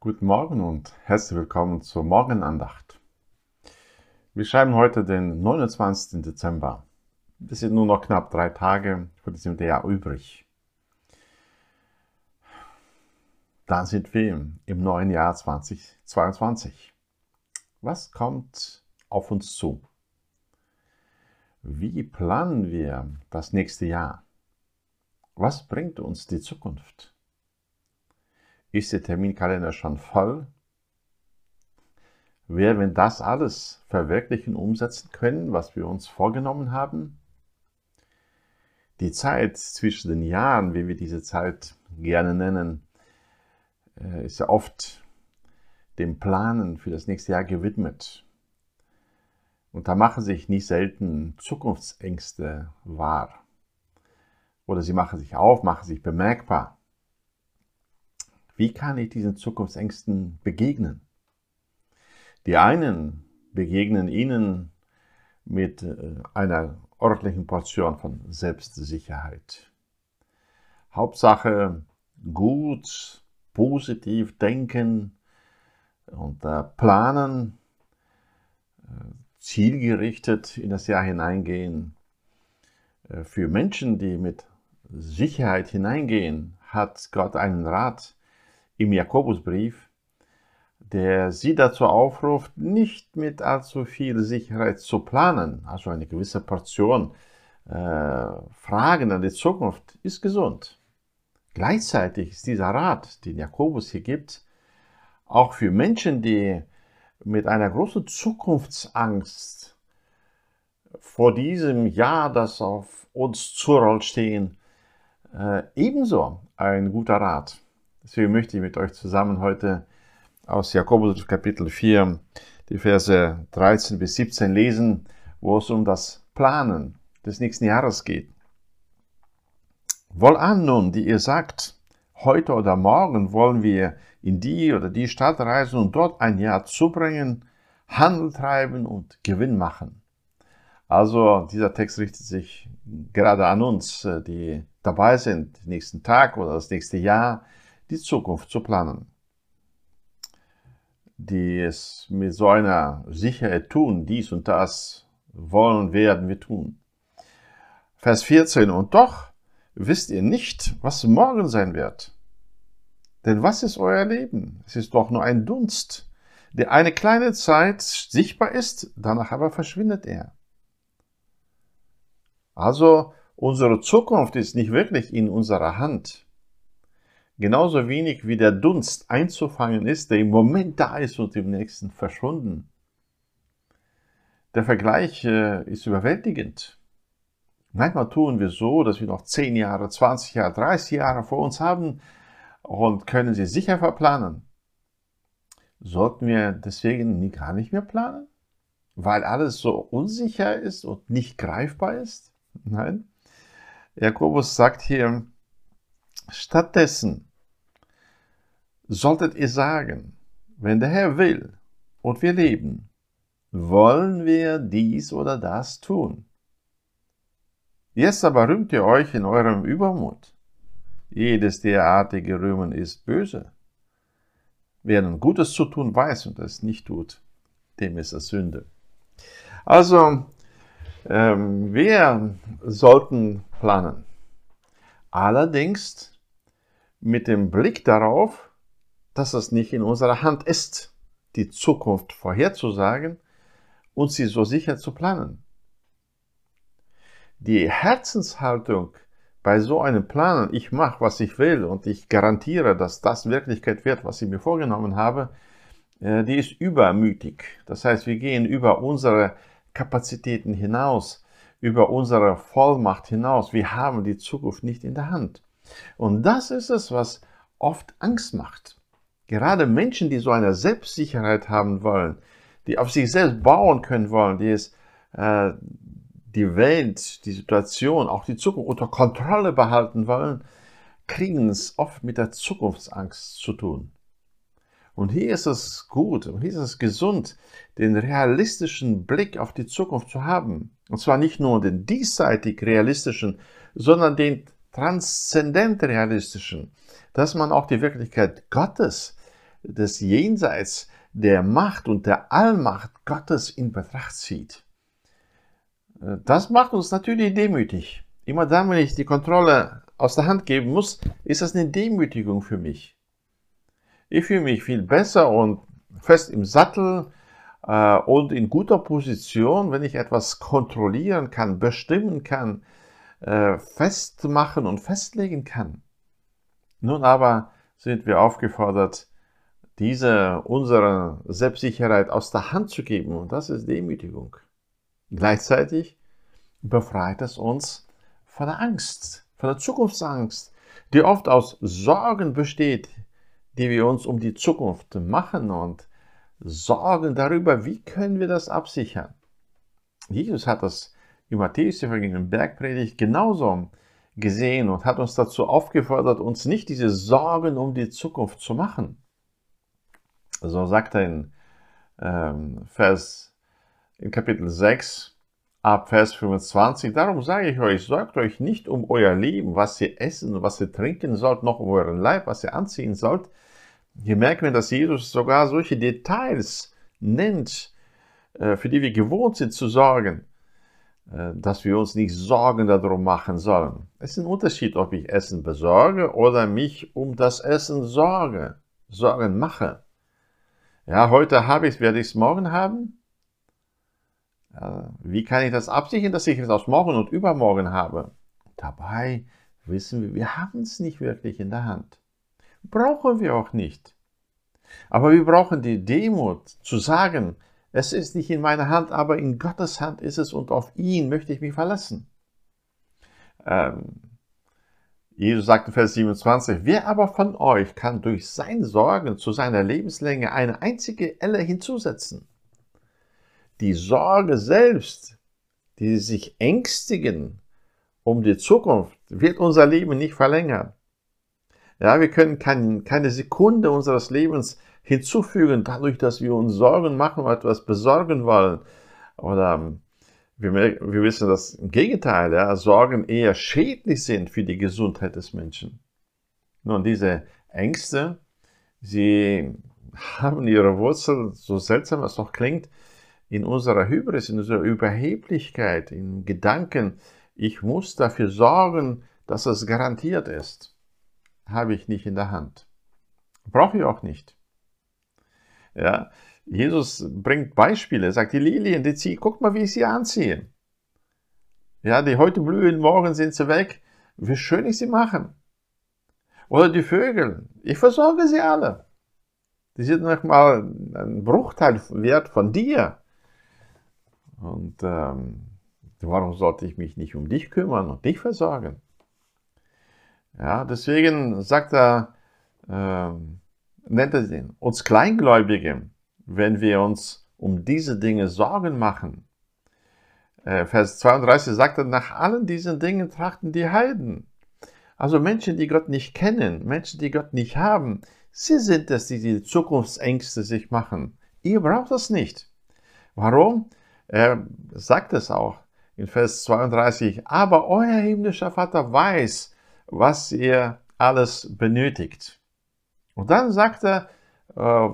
Guten Morgen und herzlich willkommen zur Morgenandacht. Wir schreiben heute den 29. Dezember. Es sind nur noch knapp drei Tage für diesem Jahr übrig. Dann sind wir im neuen Jahr 2022. Was kommt auf uns zu? Wie planen wir das nächste Jahr? Was bringt uns die Zukunft? Ist der Terminkalender schon voll? Werden wir das alles verwirklichen, umsetzen können, was wir uns vorgenommen haben? Die Zeit zwischen den Jahren, wie wir diese Zeit gerne nennen, äh, ist ja oft dem Planen für das nächste Jahr gewidmet. Und da machen sich nicht selten Zukunftsängste wahr. Oder sie machen sich auf, machen sich bemerkbar. Wie kann ich diesen Zukunftsängsten begegnen? Die einen begegnen ihnen mit äh, einer ordentlichen Portion von Selbstsicherheit. Hauptsache gut, positiv denken und äh, planen, äh, zielgerichtet in das Jahr hineingehen. Für Menschen, die mit Sicherheit hineingehen, hat Gott einen Rat, im Jakobusbrief, der sie dazu aufruft, nicht mit allzu viel Sicherheit zu planen. Also eine gewisse Portion äh, Fragen an die Zukunft ist gesund. Gleichzeitig ist dieser Rat, den Jakobus hier gibt, auch für Menschen, die mit einer großen Zukunftsangst vor diesem Jahr, das auf uns zurollt, stehen, äh, ebenso ein guter Rat. Deswegen möchte ich mit euch zusammen heute aus Jakobus Kapitel 4 die Verse 13 bis 17 lesen, wo es um das Planen des nächsten Jahres geht. Wohlan nun, die ihr sagt, heute oder morgen wollen wir in die oder die Stadt reisen und dort ein Jahr zubringen, Handel treiben und Gewinn machen. Also dieser Text richtet sich gerade an uns, die dabei sind, den nächsten Tag oder das nächste Jahr die Zukunft zu planen. Die es mit so einer Sicherheit tun, dies und das wollen, werden wir tun. Vers 14, und doch wisst ihr nicht, was morgen sein wird. Denn was ist euer Leben? Es ist doch nur ein Dunst, der eine kleine Zeit sichtbar ist, danach aber verschwindet er. Also unsere Zukunft ist nicht wirklich in unserer Hand genauso wenig wie der Dunst einzufangen ist, der im Moment da ist und im nächsten verschwunden. Der Vergleich äh, ist überwältigend. Manchmal tun wir so, dass wir noch 10 Jahre, 20 Jahre, 30 Jahre vor uns haben und können sie sicher verplanen. Sollten wir deswegen gar nicht mehr planen? Weil alles so unsicher ist und nicht greifbar ist? Nein. Jakobus sagt hier, stattdessen solltet ihr sagen, wenn der Herr will und wir leben, wollen wir dies oder das tun. Jetzt aber rühmt ihr euch in eurem Übermut. Jedes derartige Rühmen ist böse. Wer nun Gutes zu tun weiß und es nicht tut, dem ist es Sünde. Also, ähm, wir sollten planen. Allerdings mit dem Blick darauf, dass es nicht in unserer Hand ist, die Zukunft vorherzusagen und sie so sicher zu planen. Die Herzenshaltung bei so einem Planen, ich mache, was ich will und ich garantiere, dass das Wirklichkeit wird, was ich mir vorgenommen habe, äh, die ist übermütig. Das heißt, wir gehen über unsere Kapazitäten hinaus, über unsere Vollmacht hinaus. Wir haben die Zukunft nicht in der Hand. Und das ist es, was oft Angst macht. Gerade Menschen, die so eine Selbstsicherheit haben wollen, die auf sich selbst bauen können wollen, die es äh, die Welt, die Situation, auch die Zukunft unter Kontrolle behalten wollen, kriegen es oft mit der Zukunftsangst zu tun. Und hier ist es gut und hier ist es gesund, den realistischen Blick auf die Zukunft zu haben. Und zwar nicht nur den diesseitig realistischen, sondern den transzendent realistischen, dass man auch die Wirklichkeit Gottes das Jenseits der Macht und der Allmacht Gottes in Betracht zieht. Äh, das macht uns natürlich demütig. Immer dann, wenn ich die Kontrolle aus der Hand geben muss, ist das eine Demütigung für mich. Ich fühle mich viel besser und fest im Sattel äh, und in guter Position, wenn ich etwas kontrollieren kann, bestimmen kann, äh, festmachen und festlegen kann. Nun aber sind wir aufgefordert, diese unsere Selbstsicherheit aus der Hand zu geben. Und das ist Demütigung. Gleichzeitig befreit es uns von der Angst, von der Zukunftsangst, die oft aus Sorgen besteht, die wir uns um die Zukunft machen und Sorgen darüber, wie können wir das absichern. Jesus hat das im Matthäus-Evangelium, im Bergpredigt genauso gesehen und hat uns dazu aufgefordert, uns nicht diese Sorgen um die Zukunft zu machen. So sagt er in ähm, Vers, in Kapitel 6, ab Vers 25, darum sage ich euch, sorgt euch nicht um euer Leben, was ihr essen, was ihr trinken sollt, noch um euren Leib, was ihr anziehen sollt. Hier merken wir, dass Jesus sogar solche Details nennt, äh, für die wir gewohnt sind zu sorgen, äh, dass wir uns nicht Sorgen darum machen sollen. Es ist ein Unterschied, ob ich Essen besorge oder mich um das Essen sorge, Sorgen mache ja, heute habe ich es, werde ich es morgen haben? Wie kann ich das absichern, dass ich es aus morgen und übermorgen habe? Dabei wissen wir, wir haben es nicht wirklich in der Hand. Brauchen wir auch nicht. Aber wir brauchen die Demut zu sagen, es ist nicht in meiner Hand, aber in Gottes Hand ist es und auf ihn möchte ich mich verlassen. Ähm, Jesus sagte Vers 27, wer aber von euch kann durch sein Sorgen zu seiner Lebenslänge eine einzige Elle hinzusetzen? Die Sorge selbst, die sich ängstigen um die Zukunft, wird unser Leben nicht verlängern. Ja, wir können kein, keine Sekunde unseres Lebens hinzufügen, dadurch, dass wir uns Sorgen machen oder etwas besorgen wollen oder ähm, wir, wir wissen das im Gegenteil, ja, Sorgen eher schädlich sind für die Gesundheit des Menschen. Nun, diese Ängste, sie haben ihre Wurzel, so seltsam es auch klingt, in unserer Hybris, in unserer Überheblichkeit, in Gedanken, ich muss dafür sorgen, dass es garantiert ist, habe ich nicht in der Hand. Brauche ich auch nicht. Ja, Jesus bringt Beispiele, sagt, die Lilien, die ziehen, guckt mal, wie ich sie anziehe. Ja, die heute blühen, morgen sind sie weg, wie schön ich sie mache. Oder die Vögel, ich versorge sie alle. Die sind noch mal ein Bruchteil wert von dir. Und ähm, warum sollte ich mich nicht um dich kümmern und dich versorgen? Ja, deswegen sagt er, äh, nennt er sie, uns Kleingläubige, wenn wir uns um diese Dinge Sorgen machen. Äh, Vers 32 sagt er, nach allen diesen Dingen trachten die Heiden. Also Menschen, die Gott nicht kennen, Menschen, die Gott nicht haben, sie sind es, die die Zukunftsängste sich machen. Ihr braucht das nicht. Warum? Er sagt es auch in Vers 32, aber euer himmlischer Vater weiß, was ihr alles benötigt. Und dann sagt er, äh,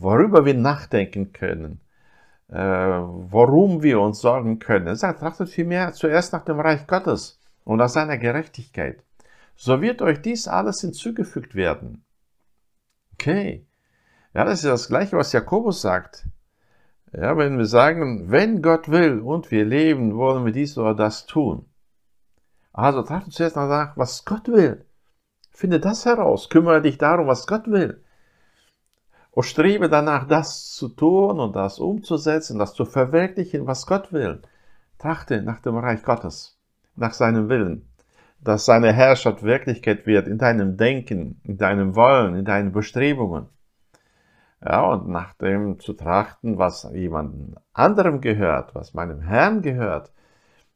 worüber wir nachdenken können, äh, worum wir uns sorgen können. Er sagt, trachtet vielmehr zuerst nach dem Reich Gottes und nach seiner Gerechtigkeit. So wird euch dies alles hinzugefügt werden. Okay. Ja, das ist das Gleiche, was Jakobus sagt. Ja, wenn wir sagen, wenn Gott will und wir leben, wollen wir dies oder das tun. Also trachtet zuerst nach, was Gott will. Finde das heraus. Kümmere dich darum, was Gott will und strebe danach, das zu tun und das umzusetzen, das zu verwirklichen, was Gott will. Trachte nach dem Reich Gottes, nach seinem Willen, dass seine Herrschaft Wirklichkeit wird in deinem Denken, in deinem Wollen, in deinen Bestrebungen. Ja, und nach dem zu trachten, was jemand anderem gehört, was meinem Herrn gehört.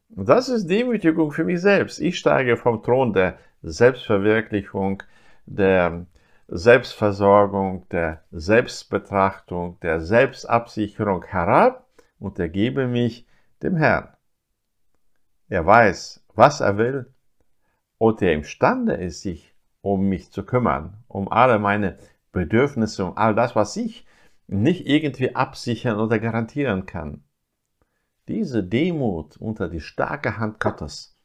Das ist Demütigung für mich selbst. Ich steige vom Thron der Selbstverwirklichung, der Selbstversorgung, der Selbstbetrachtung, der Selbstabsicherung herab und ergebe mich dem Herrn. Er weiß, was er will und er imstande ist, sich um mich zu kümmern, um alle meine Bedürfnisse, um all das, was ich nicht irgendwie absichern oder garantieren kann. Diese Demut unter die starke Hand Gottes,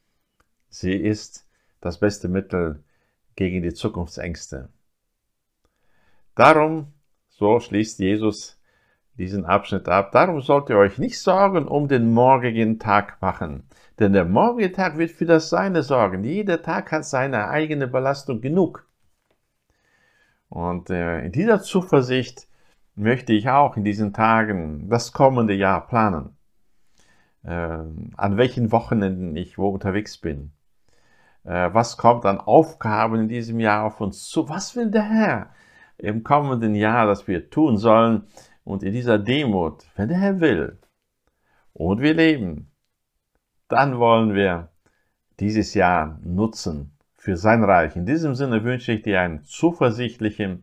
sie ist das beste Mittel gegen die Zukunftsängste. Darum, so schließt Jesus diesen Abschnitt ab, darum sollt ihr euch nicht sorgen um den morgigen Tag machen, denn der morgige Tag wird für das Seine sorgen. Jeder Tag hat seine eigene Belastung genug. Und äh, in dieser Zuversicht möchte ich auch in diesen Tagen das kommende Jahr planen. Äh, an welchen Wochenenden ich wo unterwegs bin. Äh, was kommt an Aufgaben in diesem Jahr auf uns zu? Was will der Herr im kommenden Jahr, dass wir tun sollen? Und in dieser Demut, wenn der Herr will und wir leben, dann wollen wir dieses Jahr nutzen für sein Reich. In diesem Sinne wünsche ich dir ein zuversichtliches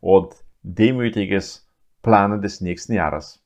und demütiges Planen des nächsten Jahres.